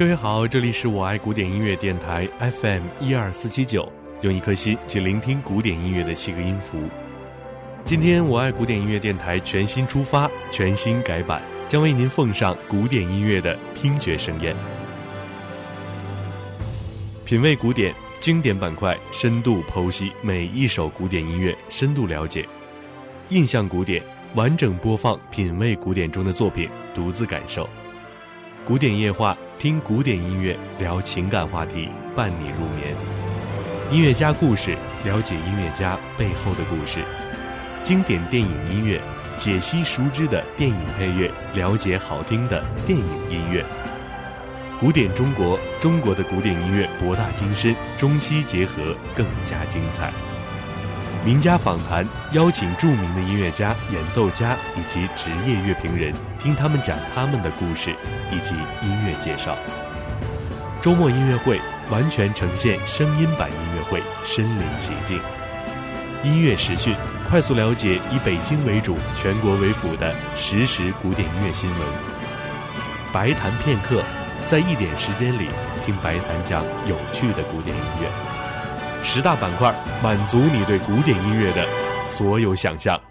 各位好，这里是我爱古典音乐电台 FM 一二四七九，用一颗心去聆听古典音乐的七个音符。今天我爱古典音乐电台全新出发，全新改版，将为您奉上古典音乐的听觉盛宴。品味古典经典板块，深度剖析每一首古典音乐，深度了解；印象古典完整播放，品味古典中的作品，独自感受。古典夜话，听古典音乐，聊情感话题，伴你入眠。音乐家故事，了解音乐家背后的故事。经典电影音乐，解析熟知的电影配乐，了解好听的电影音乐。古典中国，中国的古典音乐博大精深，中西结合更加精彩。名家访谈，邀请著名的音乐家、演奏家以及职业乐评人，听他们讲他们的故事以及音乐介绍。周末音乐会完全呈现声音版音乐会，身临其境。音乐时讯，快速了解以北京为主、全国为辅的实时古典音乐新闻。白谈片刻，在一点时间里听白谈讲有趣的古典音乐。十大板块满足你对古典音乐的所有想象。